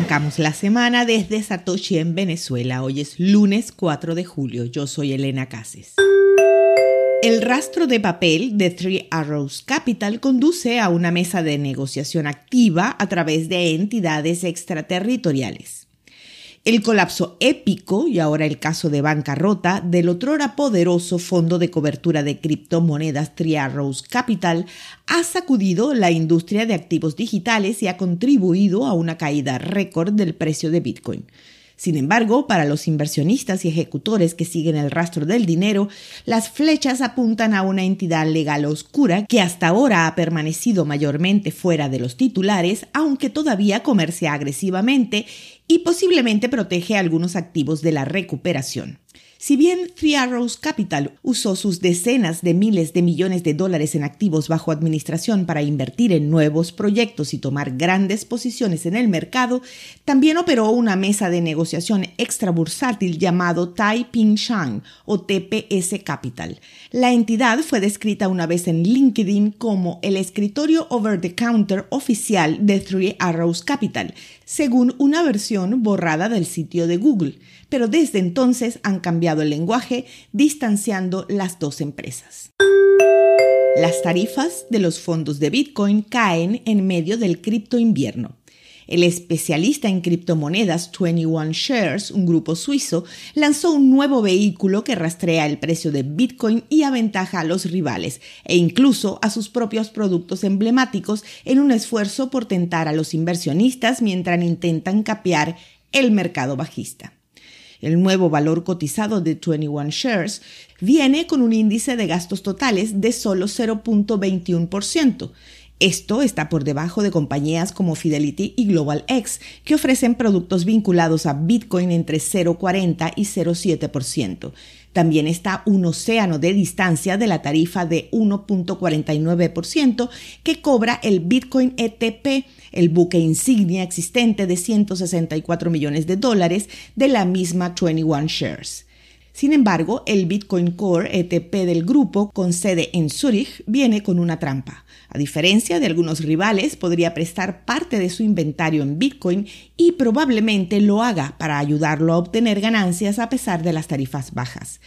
Arrancamos la semana desde Satoshi en Venezuela. Hoy es lunes 4 de julio. Yo soy Elena Cases. El rastro de papel de Three Arrows Capital conduce a una mesa de negociación activa a través de entidades extraterritoriales. El colapso épico y ahora el caso de bancarrota del otrora poderoso fondo de cobertura de criptomonedas Triarrows Capital ha sacudido la industria de activos digitales y ha contribuido a una caída récord del precio de Bitcoin. Sin embargo, para los inversionistas y ejecutores que siguen el rastro del dinero, las flechas apuntan a una entidad legal oscura que hasta ahora ha permanecido mayormente fuera de los titulares, aunque todavía comercia agresivamente y posiblemente protege algunos activos de la recuperación. Si bien Three Arrows Capital usó sus decenas de miles de millones de dólares en activos bajo administración para invertir en nuevos proyectos y tomar grandes posiciones en el mercado, también operó una mesa de negociación extra bursátil llamado Taiping Shang o TPS Capital. La entidad fue descrita una vez en LinkedIn como el escritorio over the counter oficial de Three Arrows Capital, según una versión borrada del sitio de Google pero desde entonces han cambiado el lenguaje, distanciando las dos empresas. Las tarifas de los fondos de Bitcoin caen en medio del cripto invierno. El especialista en criptomonedas 21 Shares, un grupo suizo, lanzó un nuevo vehículo que rastrea el precio de Bitcoin y aventaja a los rivales e incluso a sus propios productos emblemáticos en un esfuerzo por tentar a los inversionistas mientras intentan capear el mercado bajista. El nuevo valor cotizado de 21 Shares viene con un índice de gastos totales de solo 0.21%. Esto está por debajo de compañías como Fidelity y Global X, que ofrecen productos vinculados a Bitcoin entre 0.40 y 0.7%. También está un océano de distancia de la tarifa de 1.49% que cobra el Bitcoin ETP, el buque insignia existente de 164 millones de dólares de la misma 21 Shares. Sin embargo, el Bitcoin Core ETP del grupo, con sede en Zurich, viene con una trampa. A diferencia de algunos rivales, podría prestar parte de su inventario en Bitcoin y probablemente lo haga para ayudarlo a obtener ganancias a pesar de las tarifas bajas.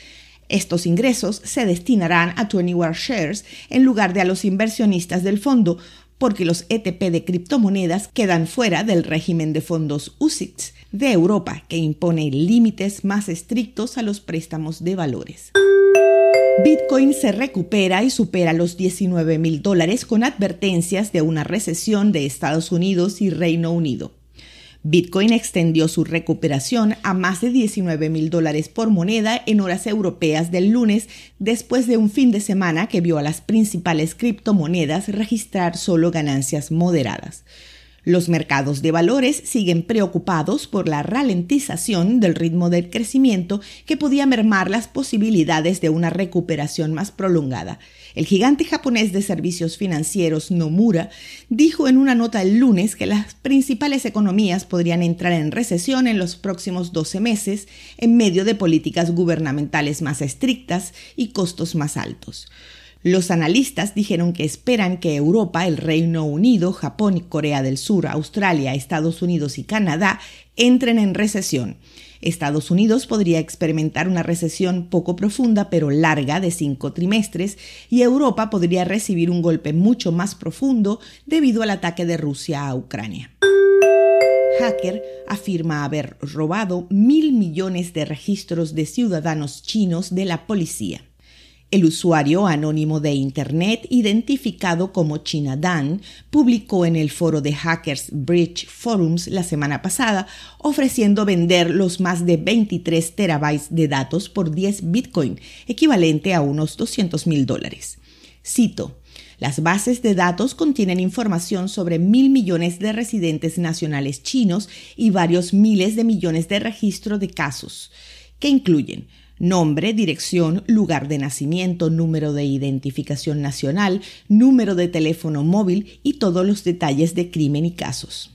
Estos ingresos se destinarán a 21 Shares en lugar de a los inversionistas del fondo, porque los ETP de criptomonedas quedan fuera del régimen de fondos UCITS de Europa, que impone límites más estrictos a los préstamos de valores. Bitcoin se recupera y supera los 19 mil dólares con advertencias de una recesión de Estados Unidos y Reino Unido. Bitcoin extendió su recuperación a más de 19 mil dólares por moneda en horas europeas del lunes, después de un fin de semana que vio a las principales criptomonedas registrar solo ganancias moderadas. Los mercados de valores siguen preocupados por la ralentización del ritmo del crecimiento que podía mermar las posibilidades de una recuperación más prolongada. El gigante japonés de servicios financieros Nomura dijo en una nota el lunes que las principales economías podrían entrar en recesión en los próximos 12 meses en medio de políticas gubernamentales más estrictas y costos más altos. Los analistas dijeron que esperan que Europa, el Reino Unido, Japón Corea del Sur, Australia, Estados Unidos y Canadá entren en recesión. Estados Unidos podría experimentar una recesión poco profunda pero larga de cinco trimestres y Europa podría recibir un golpe mucho más profundo debido al ataque de Rusia a Ucrania. Hacker afirma haber robado mil millones de registros de ciudadanos chinos de la policía. El usuario anónimo de Internet, identificado como China Dan, publicó en el foro de Hackers Bridge Forums la semana pasada, ofreciendo vender los más de 23 terabytes de datos por 10 Bitcoin, equivalente a unos 200 mil dólares. Cito. Las bases de datos contienen información sobre mil millones de residentes nacionales chinos y varios miles de millones de registros de casos, que incluyen nombre, dirección, lugar de nacimiento, número de identificación nacional, número de teléfono móvil y todos los detalles de crimen y casos.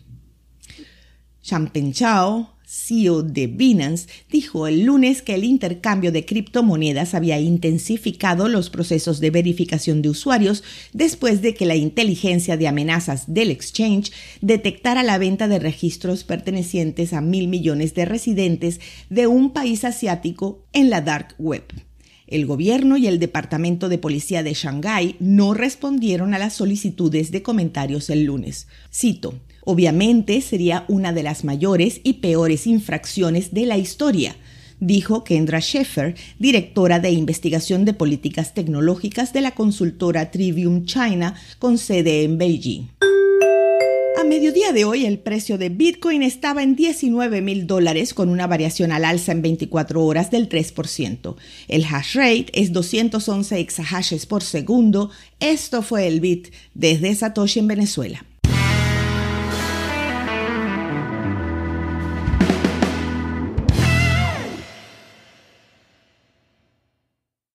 Chao, CEO de Binance, dijo el lunes que el intercambio de criptomonedas había intensificado los procesos de verificación de usuarios después de que la inteligencia de amenazas del exchange detectara la venta de registros pertenecientes a mil millones de residentes de un país asiático en la dark web. El gobierno y el Departamento de Policía de Shanghái no respondieron a las solicitudes de comentarios el lunes. Cito, obviamente sería una de las mayores y peores infracciones de la historia, dijo Kendra Sheffer, directora de investigación de políticas tecnológicas de la consultora Trivium China con sede en Beijing mediodía de hoy el precio de Bitcoin estaba en 19 mil dólares con una variación al alza en 24 horas del 3%. El hash rate es 211 exahashes por segundo. Esto fue el Bit desde Satoshi en Venezuela.